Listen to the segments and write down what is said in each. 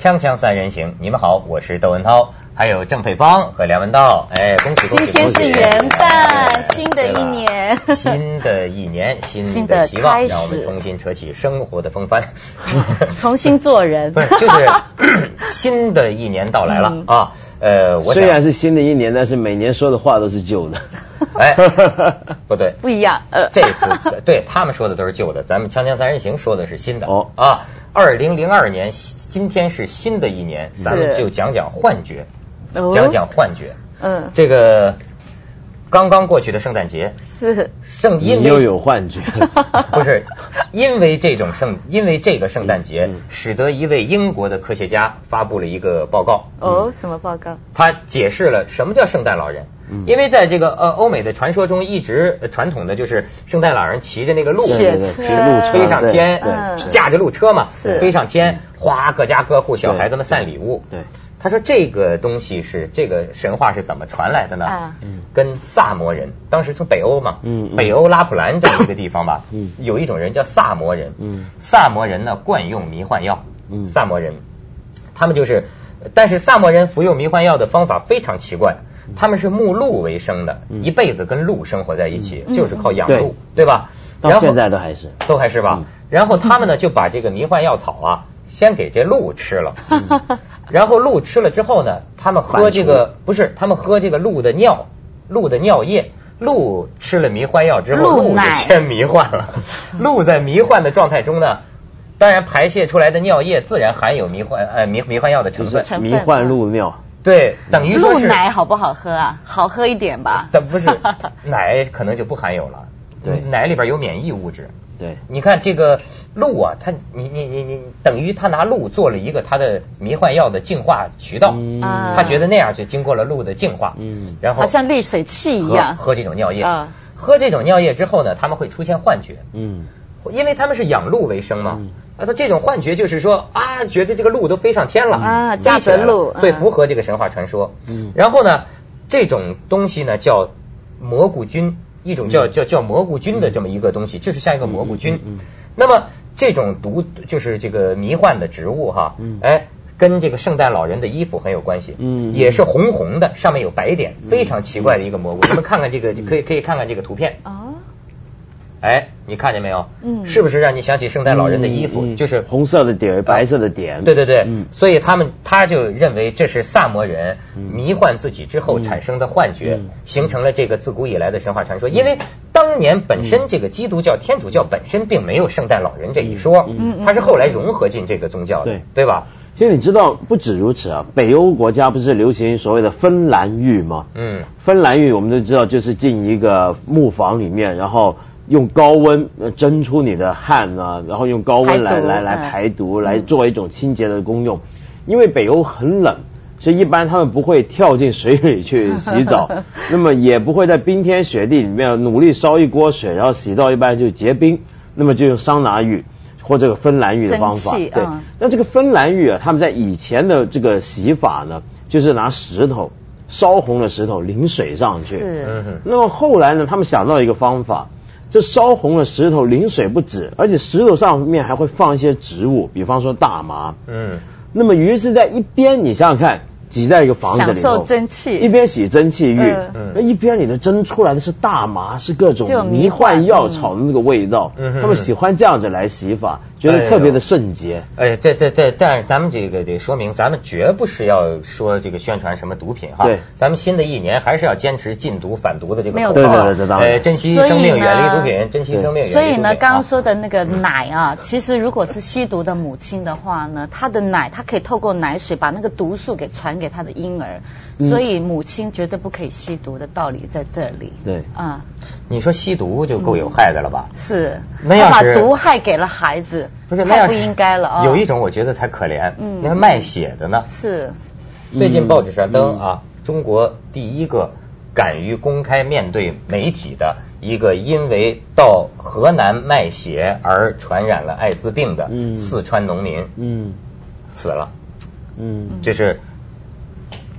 锵锵三人行，你们好，我是窦文涛，还有郑佩芳和梁文道。哎，恭喜恭喜！今天是元旦，新的一年，新的一年，新的希望，让我们重新扯起生活的风帆，重新做人。不是，就是 新的一年到来了啊。呃，我虽然是新的一年，但是每年说的话都是旧的。哎，不对，不一样。呃，这次对他们说的都是旧的，咱们《锵锵三人行》说的是新的。哦啊，二零零二年，今天是新的一年，咱们就讲讲幻觉，讲讲幻觉。嗯，这个。刚刚过去的圣诞节是圣，因为又有幻觉，不是 因为这种圣，因为这个圣诞节，使得一位英国的科学家发布了一个报告。哦，什么报告？他解释了什么叫圣诞老人。因为在这个呃欧美的传说中，一直传统的就是圣诞老人骑着那个鹿，骑路车飞上天，驾着路车嘛，飞上天，哗，各家各户小孩子们散礼物。对。他说：“这个东西是这个神话是怎么传来的呢？嗯，跟萨摩人当时从北欧嘛，嗯，北欧拉普兰这么一个地方吧，嗯，有一种人叫萨摩人，嗯，萨摩人呢惯用迷幻药，嗯，萨摩人，他们就是，但是萨摩人服用迷幻药的方法非常奇怪，他们是牧鹿为生的，一辈子跟鹿生活在一起，就是靠养鹿，对。吧？到现在都还是，都还是吧。然后他们呢就把这个迷幻药草啊，先给这鹿吃了。”然后鹿吃了之后呢，他们喝这个不是，他们喝这个鹿的尿，鹿的尿液。鹿吃了迷幻药之后，鹿就先迷幻了。鹿在迷幻的状态中呢，当然排泄出来的尿液自然含有迷幻呃迷迷幻药的成分。迷幻鹿尿。对，等于鹿奶好不好喝啊？好喝一点吧。但不是 奶可能就不含有了。对，奶里边有免疫物质。对，你看这个鹿啊，它你你你你等于他拿鹿做了一个它的迷幻药的净化渠道，他觉得那样就经过了鹿的净化，嗯，然后好像滤水器一样喝这种尿液，喝这种尿液之后呢，他们会出现幻觉，嗯，因为他们是养鹿为生嘛，啊，他这种幻觉就是说啊，觉得这个鹿都飞上天了啊，驾着鹿，会符合这个神话传说，嗯，然后呢，这种东西呢叫蘑菇菌。一种叫叫叫蘑菇菌的这么一个东西，就是像一个蘑菇菌。那么这种毒就是这个迷幻的植物哈，哎，跟这个圣诞老人的衣服很有关系。嗯，也是红红的，上面有白点，非常奇怪的一个蘑菇。你们看看这个，可以可以看看这个图片。哦。哎，你看见没有？嗯，是不是让你想起圣诞老人的衣服？就是红色的点，白色的点。对对对，所以他们他就认为这是萨摩人迷幻自己之后产生的幻觉，形成了这个自古以来的神话传说。因为当年本身这个基督教、天主教本身并没有圣诞老人这一说，它是后来融合进这个宗教的，对对吧？其实你知道，不止如此啊，北欧国家不是流行所谓的芬兰浴吗？嗯，芬兰浴我们都知道，就是进一个木房里面，然后。用高温蒸出你的汗啊，然后用高温来来来排毒，来做一种清洁的功用。因为北欧很冷，所以一般他们不会跳进水里去洗澡，那么也不会在冰天雪地里面努力烧一锅水，然后洗到一半就结冰，那么就用桑拿浴或这个芬兰浴的方法。对，那这个芬兰浴啊，他们在以前的这个洗法呢，就是拿石头烧红了石头淋水上去。是。那么后来呢，他们想到一个方法。这烧红了石头，淋水不止，而且石头上面还会放一些植物，比方说大麻。嗯，那么于是，在一边，你想想看。挤在一个房子里，享受蒸汽，一边洗蒸汽浴，那一边你的蒸出来的是大麻，是各种迷幻药草的那个味道。嗯他们喜欢这样子来洗法，觉得特别的圣洁。哎，对对对，但是咱们这个得说明，咱们绝不是要说这个宣传什么毒品哈。对，咱们新的一年还是要坚持禁毒反毒的这个口号，呃，珍惜生命，远离毒品，珍惜生命。所以呢，刚刚说的那个奶啊，其实如果是吸毒的母亲的话呢，她的奶，她可以透过奶水把那个毒素给传。给她的婴儿，所以母亲绝对不可以吸毒的道理在这里。对啊，你说吸毒就够有害的了吧？是，他把毒害给了孩子，不是太不应该了啊。有一种我觉得才可怜，嗯，那卖血的呢？是，最近报纸上登啊，中国第一个敢于公开面对媒体的一个因为到河南卖血而传染了艾滋病的四川农民，嗯，死了。嗯，就是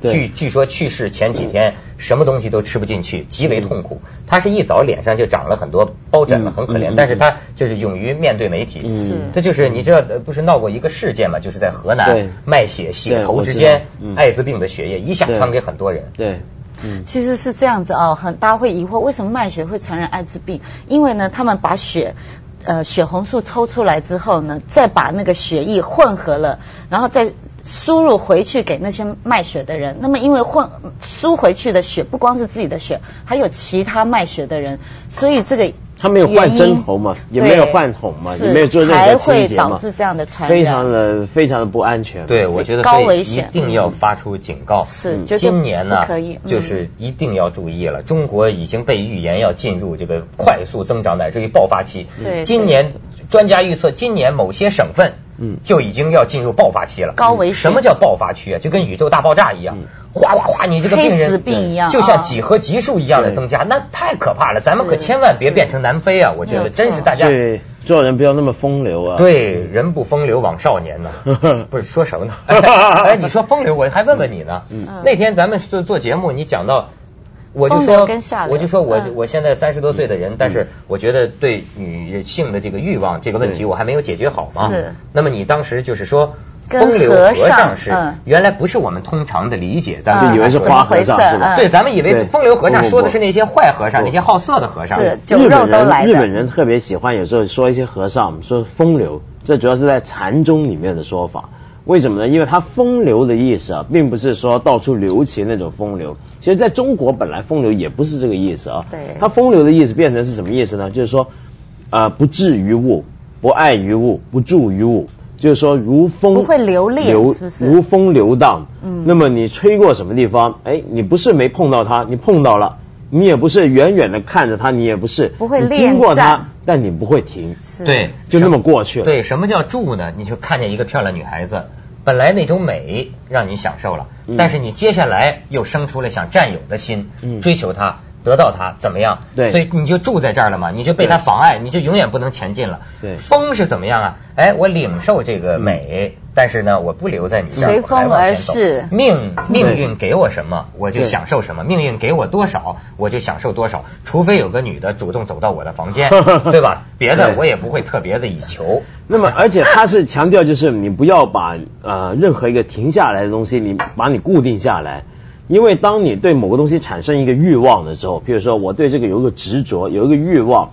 据据说去世前几天什么东西都吃不进去，极为痛苦。他是一早脸上就长了很多包疹了，很可怜。但是他就是勇于面对媒体。是，这就是你知道不是闹过一个事件嘛？就是在河南卖血血头之间，艾滋病的血液一下传给很多人。对。嗯，其实是这样子啊，很大家会疑惑为什么卖血会传染艾滋病？因为呢，他们把血，呃，血红素抽出来之后呢，再把那个血液混合了，然后再。输入回去给那些卖血的人，那么因为混输回去的血不光是自己的血，还有其他卖血的人，所以这个他没有换针头嘛，也没有换桶嘛，也没有做任何清洁嘛，导致这样的传染，非常的非常的不安全。对，我觉得高危险，一定要发出警告。是，今年呢，可以，就是一定要注意了。中国已经被预言要进入这个快速增长乃至于爆发期。对，今年专家预测，今年某些省份。嗯，就已经要进入爆发期了。高危什么叫爆发区啊？就跟宇宙大爆炸一样，哗哗哗，你这个病人病一样，就像几何级数一样的增加，那太可怕了。咱们可千万别变成南非啊！我觉得真是大家做人不要那么风流啊。对，人不风流枉少年呢。不是说什么呢？哎，你说风流，我还问问你呢。那天咱们做做节目，你讲到。我就说，我就说我我现在三十多岁的人，但是我觉得对女性的这个欲望这个问题，我还没有解决好嘛。是。那么你当时就是说，风流和尚是原来不是我们通常的理解，咱们以为是花和尚是吧？对，咱们以为风流和尚说的是那些坏和尚，那些好色的和尚。是，酒肉都来日本人特别喜欢有时候说一些和尚说风流，这主要是在禅宗里面的说法。为什么呢？因为它风流的意思啊，并不是说到处留情那种风流。其实在中国本来风流也不是这个意思啊。对。它风流的意思变成是什么意思呢？就是说，呃，不至于物，不爱于物，不住于物，就是说如风不会流流如风流荡。嗯。那么你吹过什么地方？哎，你不是没碰到它，你碰到了。你也不是远远的看着他，你也不是不会经过他，但你不会停，对，就那么过去了。对，什么叫住呢？你就看见一个漂亮女孩子，本来那种美让你享受了，但是你接下来又生出了想占有的心，追求她。得到它怎么样？对，所以你就住在这儿了嘛，你就被它妨碍，你就永远不能前进了。对，风是怎么样啊？哎，我领受这个美，但是呢，我不留在你这儿，随风而逝。命命运给我什么，我就享受什么；命运给我多少，我就享受多少。除非有个女的主动走到我的房间，对吧？别的我也不会特别的以求。那么，而且他是强调，就是你不要把呃任何一个停下来的东西，你把你固定下来。因为当你对某个东西产生一个欲望的时候，比如说我对这个有一个执着，有一个欲望，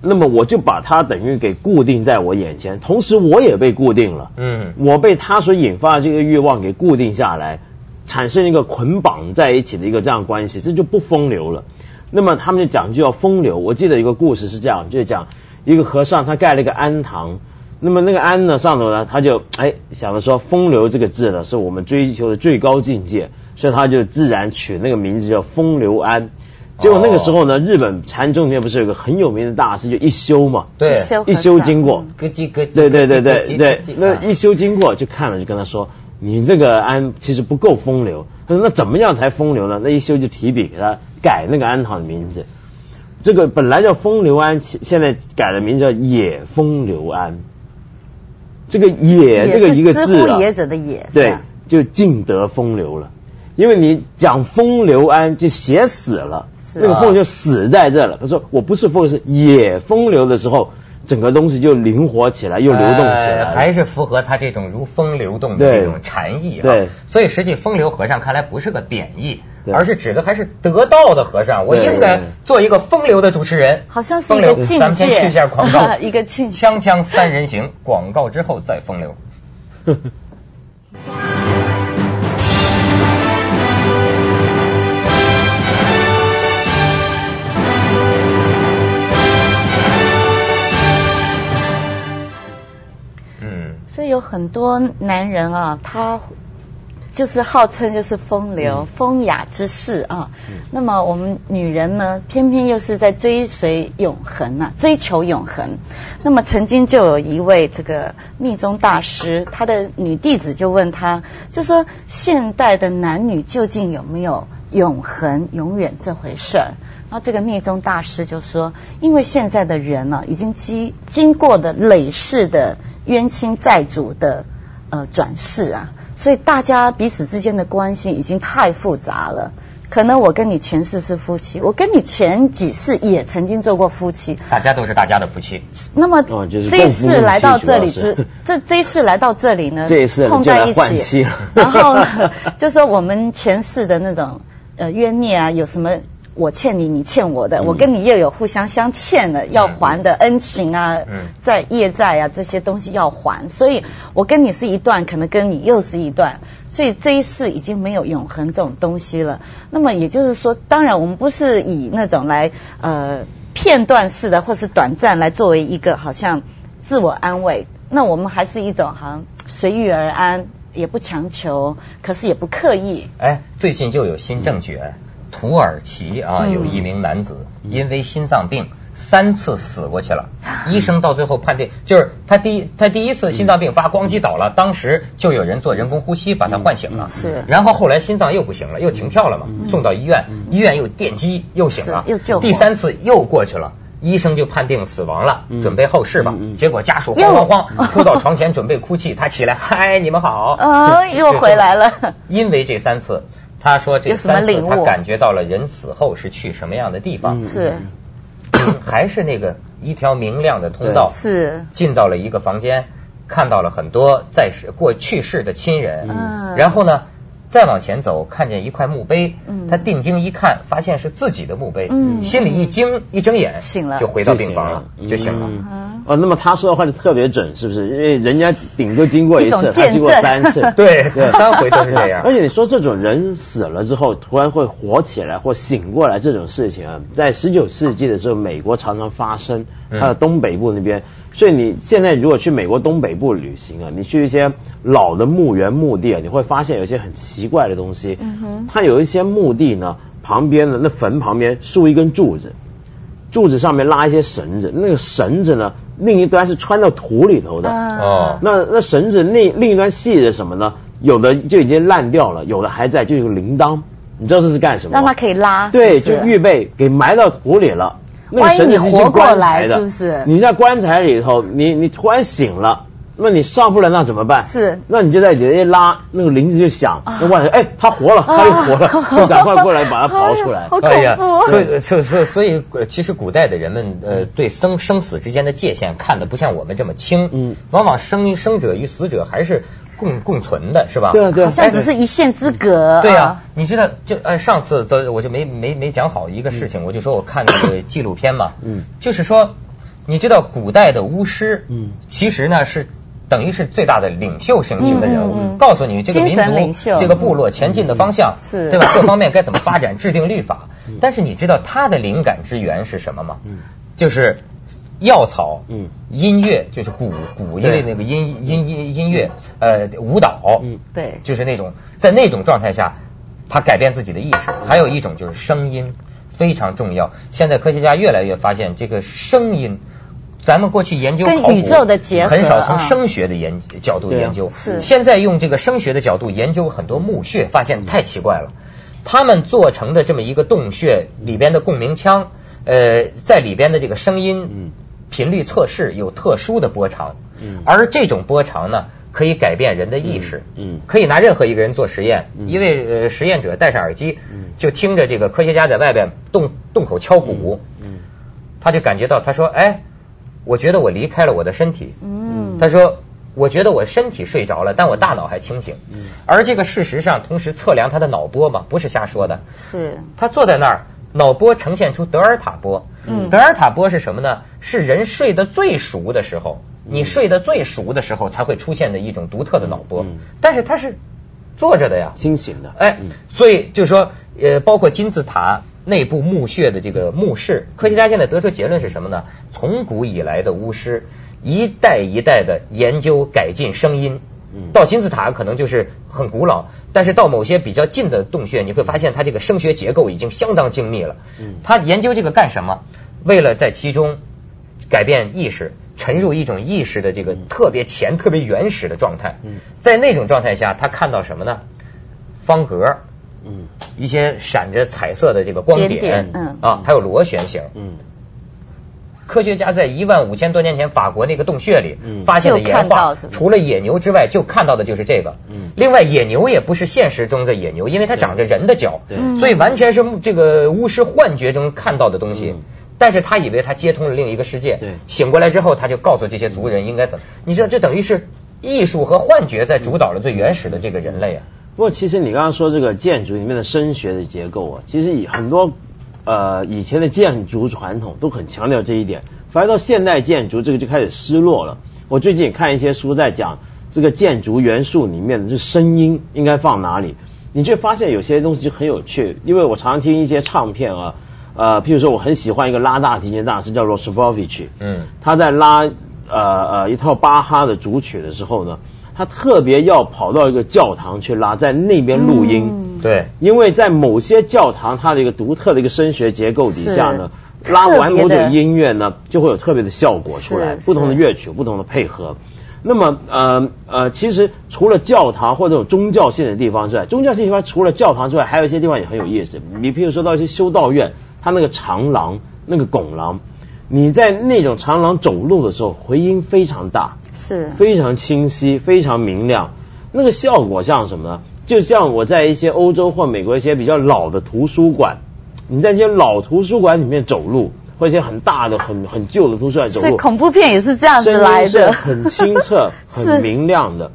那么我就把它等于给固定在我眼前，同时我也被固定了。嗯，我被它所引发的这个欲望给固定下来，产生一个捆绑在一起的一个这样关系，这就不风流了。那么他们就讲就要风流。我记得一个故事是这样，就是讲一个和尚他盖了一个庵堂，那么那个庵呢上头呢，他就哎想着说风流这个字呢是我们追求的最高境界。所以他就自然取那个名字叫风流庵，结果那个时候呢，日本禅宗里面不是有个很有名的大师，就一休嘛，对，一休经过，咯叽咯叽，对对对对对，那一休经过就看了，就跟他说，你这个庵其实不够风流。他说那怎么样才风流呢？那一休就提笔给他改那个庵堂的名字，这个本来叫风流庵，现在改的名字叫野风流庵。这个野这个一个字啊，野者的野，对，就尽得风流了。因为你讲风流安就写死了，那个风就死在这了。他说我不是风是野风流的时候，整个东西就灵活起来，又流动起来，还是符合他这种如风流动的这种禅意。对，所以实际风流和尚看来不是个贬义，而是指的还是得道的和尚。我应该做一个风流的主持人，好像是一个境界。咱们先去一下广告，一个境界。锵锵三人行，广告之后再风流。有很多男人啊，他就是号称就是风流、风雅之士啊。那么我们女人呢，偏偏又是在追随永恒啊，追求永恒。那么曾经就有一位这个密宗大师，他的女弟子就问他，就说现代的男女究竟有没有永恒、永远这回事儿？然后这个密宗大师就说，因为现在的人呢，已经经经过的累世的冤亲债主的呃转世啊。所以大家彼此之间的关系已经太复杂了。可能我跟你前世是夫妻，我跟你前几世也曾经做过夫妻，大家都是大家的夫妻。那么这一世来到这里之这这一世来到这里呢，这一世碰在一起，然后呢，就说我们前世的那种呃冤孽啊，有什么？我欠你，你欠我的，我跟你又有互相相欠的要还的恩情啊，在业债啊这些东西要还，所以我跟你是一段，可能跟你又是一段，所以这一世已经没有永恒这种东西了。那么也就是说，当然我们不是以那种来呃片段式的或是短暂来作为一个好像自我安慰，那我们还是一种好像随遇而安，也不强求，可是也不刻意。哎，最近又有新证据。土耳其啊，有一名男子因为心脏病三次死过去了。医生到最后判定，就是他第一他第一次心脏病发，咣叽倒了，当时就有人做人工呼吸把他唤醒了。是。然后后来心脏又不行了，又停跳了嘛，送到医院，医院又电击又醒了，又救。第三次又过去了，医生就判定死亡了，准备后事吧。结果家属慌慌慌 扑到床前准备哭泣，他起来，嗨，你们好。啊，又回来了。因为这三次。他说：“这三次他感觉到了人死后是去什么样的地方？是，还是那个一条明亮的通道？是，进到了一个房间，看到了很多在世过去世的亲人。嗯，然后呢？”再往前走，看见一块墓碑，他定睛一看，发现是自己的墓碑，心里一惊，一睁眼醒了，就回到病房了，就醒了。哦，那么他说的话就特别准，是不是？因为人家顶多经过一次，他经过三次，对 对，三回都是这样。而且你说这种人死了之后突然会活起来或醒过来这种事情啊，在十九世纪的时候，美国常常发生，它的东北部那边。所以你现在如果去美国东北部旅行啊，你去一些老的墓园墓地啊，你会发现有一些很奇怪的东西。嗯哼。它有一些墓地呢，旁边的那坟旁边竖一根柱子，柱子上面拉一些绳子，那个绳子呢，另一端是穿到土里头的。哦。那那绳子另另一端系着什么呢？有的就已经烂掉了，有的还在，就有个铃铛。你知道这是干什么？让它可以拉。对，就预备给埋到土里了。万一你活过来，是不是？你在棺材里头，你你突然醒了，那你上不来，那怎么办？是，那你就在底下一拉，那个铃子就响，那外头哎，他活了，他又活了，就赶快过来把他刨出来。哎呀，所以所所所以，其实古代的人们呃，对生生死之间的界限看的不像我们这么清，嗯，往往生生者与死者还是。共共存的是吧？对对，好像只是一线之隔。对呀，你知道，就呃上次我就没没没讲好一个事情，我就说我看那个纪录片嘛，嗯，就是说，你知道古代的巫师，嗯，其实呢是等于是最大的领袖型型的人物，告诉你这个民族、这个部落前进的方向，是，对吧？各方面该怎么发展，制定律法。但是你知道他的灵感之源是什么吗？嗯，就是。药草，嗯，音乐就是鼓鼓，因为那个音音音音乐，呃，舞蹈，嗯，对，就是那种在那种状态下，他改变自己的意识。还有一种就是声音非常重要。现在科学家越来越发现，这个声音，咱们过去研究考古很少从声学的研角度研究，是。现在用这个声学的角度研究很多墓穴，发现太奇怪了。他们做成的这么一个洞穴里边的共鸣腔，呃，在里边的这个声音，嗯。频率测试有特殊的波长，而这种波长呢，可以改变人的意识，嗯可以拿任何一个人做实验，因为呃实验者戴上耳机，就听着这个科学家在外边洞洞口敲鼓，他就感觉到，他说，哎，我觉得我离开了我的身体，嗯。他说，我觉得我身体睡着了，但我大脑还清醒，嗯。而这个事实上同时测量他的脑波嘛，不是瞎说的，是。他坐在那儿。脑波呈现出德尔塔波，嗯，德尔塔波是什么呢？是人睡得最熟的时候，你睡得最熟的时候才会出现的一种独特的脑波。嗯。但是他是坐着的呀，清醒的。哎，所以就说，呃，包括金字塔内部墓穴的这个墓室，科学家现在得出结论是什么呢？从古以来的巫师一代一代的研究改进声音。到金字塔可能就是很古老，但是到某些比较近的洞穴，你会发现它这个声学结构已经相当精密了。嗯，他研究这个干什么？为了在其中改变意识，沉入一种意识的这个特别前、特别原始的状态。嗯，在那种状态下，他看到什么呢？方格，嗯，一些闪着彩色的这个光点，嗯，啊，还有螺旋形，嗯，科学家在一万五千多年前法国那个洞穴里发现的岩画，除了野牛之外，就看到的就是这个。另外，野牛也不是现实中的野牛，因为它长着人的脚，所以完全是这个巫师幻觉中看到的东西。但是他以为他接通了另一个世界，醒过来之后，他就告诉这些族人应该怎么。你知道，这等于是艺术和幻觉在主导了最原始的这个人类啊。不过，其实你刚刚说这个建筑里面的声学的结构啊，其实以很多呃以前的建筑传统都很强调这一点，反而到现代建筑这个就开始失落了。我最近看一些书在讲这个建筑元素里面的这声音应该放哪里，你就发现有些东西就很有趣，因为我常常听一些唱片啊。呃，譬如说，我很喜欢一个拉大提琴大师叫 r o s v o v i c h 嗯，他在拉呃呃一套巴哈的主曲的时候呢，他特别要跑到一个教堂去拉，在那边录音。对，因为在某些教堂，它的一个独特的一个声学结构底下呢，拉完某种音乐呢，就会有特别的效果出来，不同的乐曲，不同的配合。那么呃呃，其实除了教堂或者这种宗教性的地方之外，宗教性地方除了教堂之外，还有一些地方也很有意思。你譬如说到一些修道院。它那个长廊，那个拱廊，你在那种长廊走路的时候，回音非常大，是，非常清晰，非常明亮。那个效果像什么呢？就像我在一些欧洲或美国一些比较老的图书馆，你在一些老图书馆里面走路，或一些很大的、很很旧的图书馆走路，所以恐怖片也是这样子来的，很清澈、很明亮的。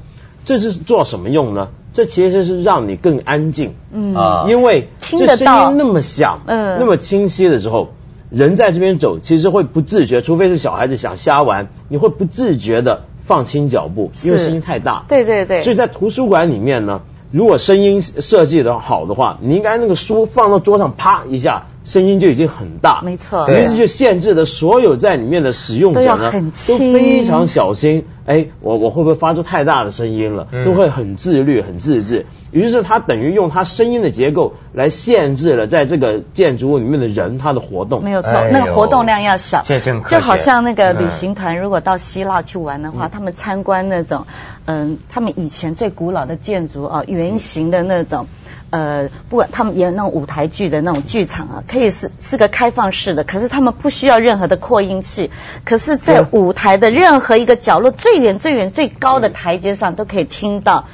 这是做什么用呢？这其实是让你更安静，嗯啊，因为这声音那么响，嗯，那么清晰的时候，人在这边走，其实会不自觉，除非是小孩子想瞎玩，你会不自觉的放轻脚步，因为声音太大。对对对。所以在图书馆里面呢，如果声音设计的好的话，你应该那个书放到桌上，啪一下。声音就已经很大，没错，于是就限制了所有在里面的使用者呢，都非常小心。哎，我我会不会发出太大的声音了？都会很自律、很自制。于是他等于用他声音的结构来限制了在这个建筑物里面的人他的活动。没有错，那个活动量要小。这真就好像那个旅行团如果到希腊去玩的话，他们参观那种，嗯，他们以前最古老的建筑啊，圆形的那种。呃，不管他们演那种舞台剧的那种剧场啊，可以是是个开放式的，可是他们不需要任何的扩音器，可是，在舞台的任何一个角落，最远最远最高的台阶上，都可以听到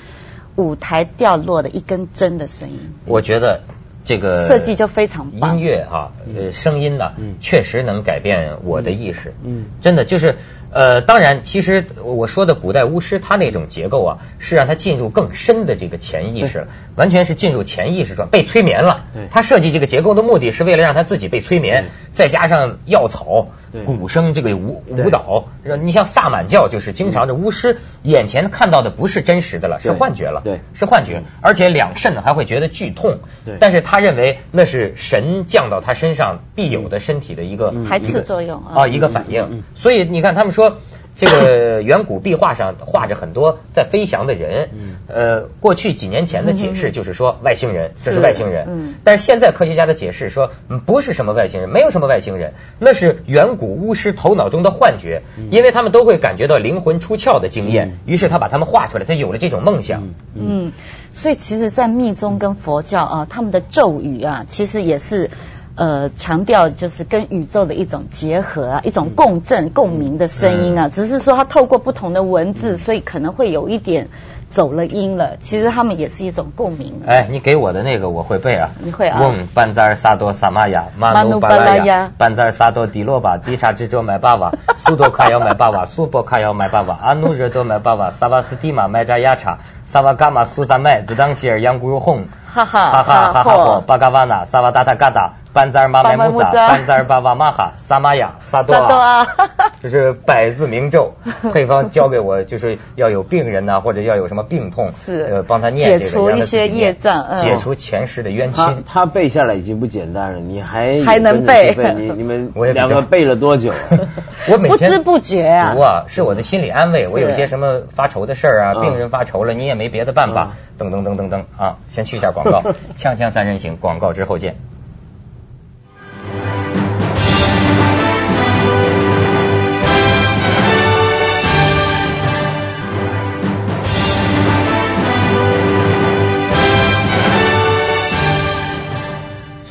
舞台掉落的一根针的声音。我觉得这个设计就非常棒音乐啊，呃，声音呢，确实能改变我的意识。嗯，真的就是。呃，当然，其实我说的古代巫师，他那种结构啊，是让他进入更深的这个潜意识，完全是进入潜意识状，被催眠了。他设计这个结构的目的是为了让他自己被催眠，再加上药草、鼓声这个舞舞蹈。你像萨满教，就是经常这巫师眼前看到的不是真实的了，是幻觉了，对，是幻觉，而且两肾还会觉得剧痛。对，但是他认为那是神降到他身上必有的身体的一个排斥作用啊，一个反应。所以你看，他们说。说这个远古壁画上画着很多在飞翔的人，呃，过去几年前的解释就是说外星人，这是外星人。但是现在科学家的解释说，不是什么外星人，没有什么外星人，那是远古巫师头脑中的幻觉，因为他们都会感觉到灵魂出窍的经验，于是他把他们画出来，他有了这种梦想。嗯，所以其实，在密宗跟佛教啊，他们的咒语啊，其实也是。呃，强调就是跟宇宙的一种结合啊，一种共振、共鸣的声音啊。只是说它透过不同的文字，所以可能会有一点走了音了。其实他们也是一种共鸣。哎，你给我的那个我会背啊。你会啊。嗡班扎尔萨多萨玛雅马努巴拉雅班扎尔萨多迪罗巴迪查之卓买巴瓦 苏多卡要买巴瓦苏波卡要买巴瓦阿努热多买巴瓦萨瓦斯蒂玛买扎亚查萨瓦伽玛苏萨麦子当希尔杨古如红哈哈哈哈哈哈巴嘎瓦纳萨瓦达塔嘎达。班扎尔玛麦木扎，班扎尔巴瓦玛哈，萨玛雅，萨多啊，这是百字明咒。配方教给我，就是要有病人呐，或者要有什么病痛，是呃帮他念解除一些业障，解除前世的冤亲。他背下来已经不简单了，你还还能背？你你们 两个背了多久？我每天不知不觉啊，读啊，是我的心理安慰。我有些什么发愁的事儿啊，病人发愁了，你也没别的办法，噔噔噔噔噔啊，先去一下广告，锵锵三人行，广告之后见。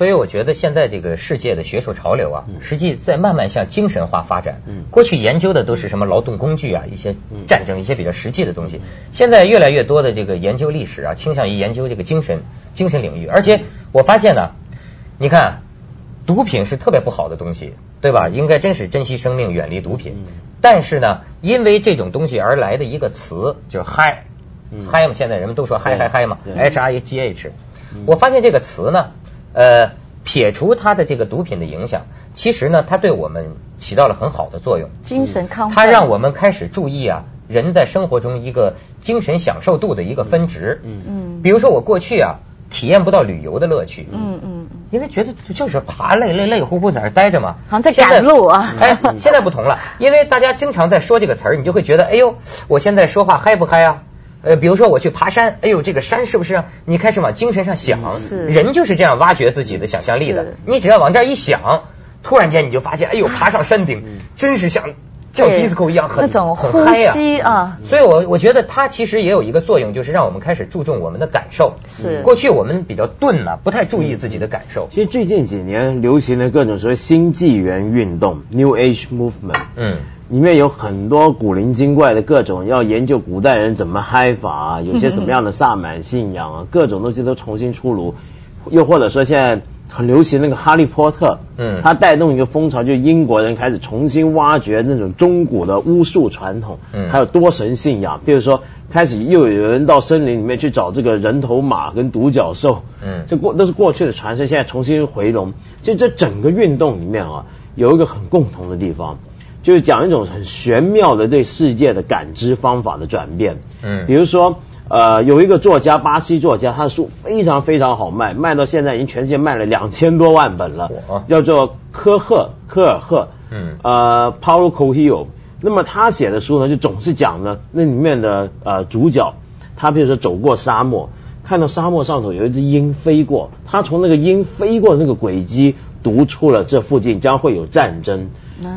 所以我觉得现在这个世界的学术潮流啊，实际在慢慢向精神化发展。过去研究的都是什么劳动工具啊，一些战争，一些比较实际的东西。现在越来越多的这个研究历史啊，倾向于研究这个精神精神领域。而且我发现呢，你看，毒品是特别不好的东西，对吧？应该真是珍惜生命，远离毒品。但是呢，因为这种东西而来的一个词，就是嗨，嗨嘛，现在人们都说嗨嗨嗨嘛，H I G H。我发现这个词呢，呃，撇除它的这个毒品的影响，其实呢，它对我们起到了很好的作用。精神康复。它让我们开始注意啊，人在生活中一个精神享受度的一个分值。嗯嗯。比如说我过去啊，体验不到旅游的乐趣。嗯嗯。因为觉得就是爬累累累乎乎在那待着嘛。好像在赶路啊。哎，现在不同了，因为大家经常在说这个词儿，你就会觉得，哎呦，我现在说话嗨不嗨啊？呃，比如说我去爬山，哎呦，这个山是不是？你开始往精神上想，人就是这样挖掘自己的想象力的。你只要往这儿一想，突然间你就发现，哎呦，爬上山顶，真是像跳 disco 一样，很很嗨啊！所以，我我觉得它其实也有一个作用，就是让我们开始注重我们的感受。是过去我们比较钝呐，不太注意自己的感受。其实最近几年流行的各种所谓新纪元运动 （New Age Movement），嗯。里面有很多古灵精怪的各种，要研究古代人怎么嗨法啊，有些什么样的萨满信仰啊，各种东西都重新出炉。又或者说现在很流行那个哈利波特，嗯，它带动一个风潮，就英国人开始重新挖掘那种中古的巫术传统，嗯，还有多神信仰，比如说开始又有人到森林里面去找这个人头马跟独角兽，嗯，这过都是过去的传说，现在重新回笼。就这整个运动里面啊，有一个很共同的地方。就是讲一种很玄妙的对世界的感知方法的转变。嗯，比如说，呃，有一个作家，巴西作家，他的书非常非常好卖，卖到现在已经全世界卖了两千多万本了。叫做科赫科尔赫。嗯。呃，Paulo Coelho。那么他写的书呢，就总是讲呢，那里面的呃主角，他比如说走过沙漠，看到沙漠上头有一只鹰飞过，他从那个鹰飞过那个轨迹，读出了这附近将会有战争。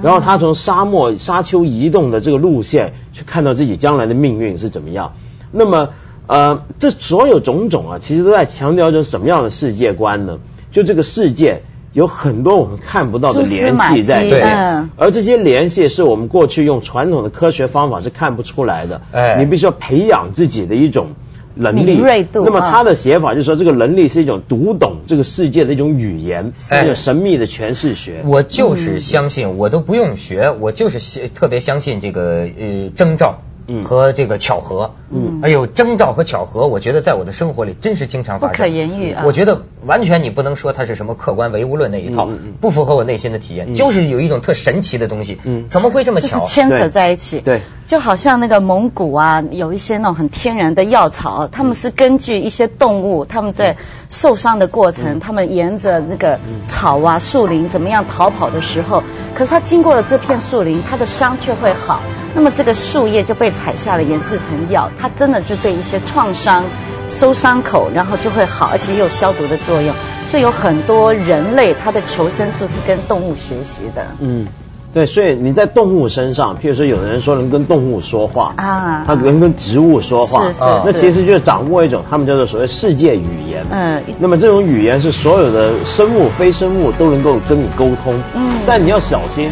然后他从沙漠沙丘移动的这个路线，去看到自己将来的命运是怎么样。那么，呃，这所有种种啊，其实都在强调着什么样的世界观呢？就这个世界有很多我们看不到的联系在里面，而这些联系是我们过去用传统的科学方法是看不出来的。哎，你必须要培养自己的一种。能力，那么他的写法就是说，这个能力是一种读懂这个世界的一种语言，一种神秘的诠释学。我就是相信，我都不用学，我就是特别相信这个呃征兆。嗯，和这个巧合，嗯，哎呦，征兆和巧合，我觉得在我的生活里真是经常发生，不可言喻啊。我觉得完全你不能说它是什么客观唯物论那一套，不符合我内心的体验，就是有一种特神奇的东西，嗯，怎么会这么巧？牵扯在一起，对，就好像那个蒙古啊，有一些那种很天然的药草，他们是根据一些动物，他们在受伤的过程，他们沿着那个草啊、树林怎么样逃跑的时候，可是他经过了这片树林，他的伤却会好，那么这个树叶就被。采下了研制成药，它真的就对一些创伤收伤口，然后就会好，而且也有消毒的作用。所以有很多人类他的求生术是跟动物学习的。嗯，对，所以你在动物身上，譬如说有的人说能跟动物说话啊，他能跟植物说话，是是，那其实就是掌握一种他们叫做所谓世界语言。嗯，那么这种语言是所有的生物、非生物都能够跟你沟通。嗯，但你要小心。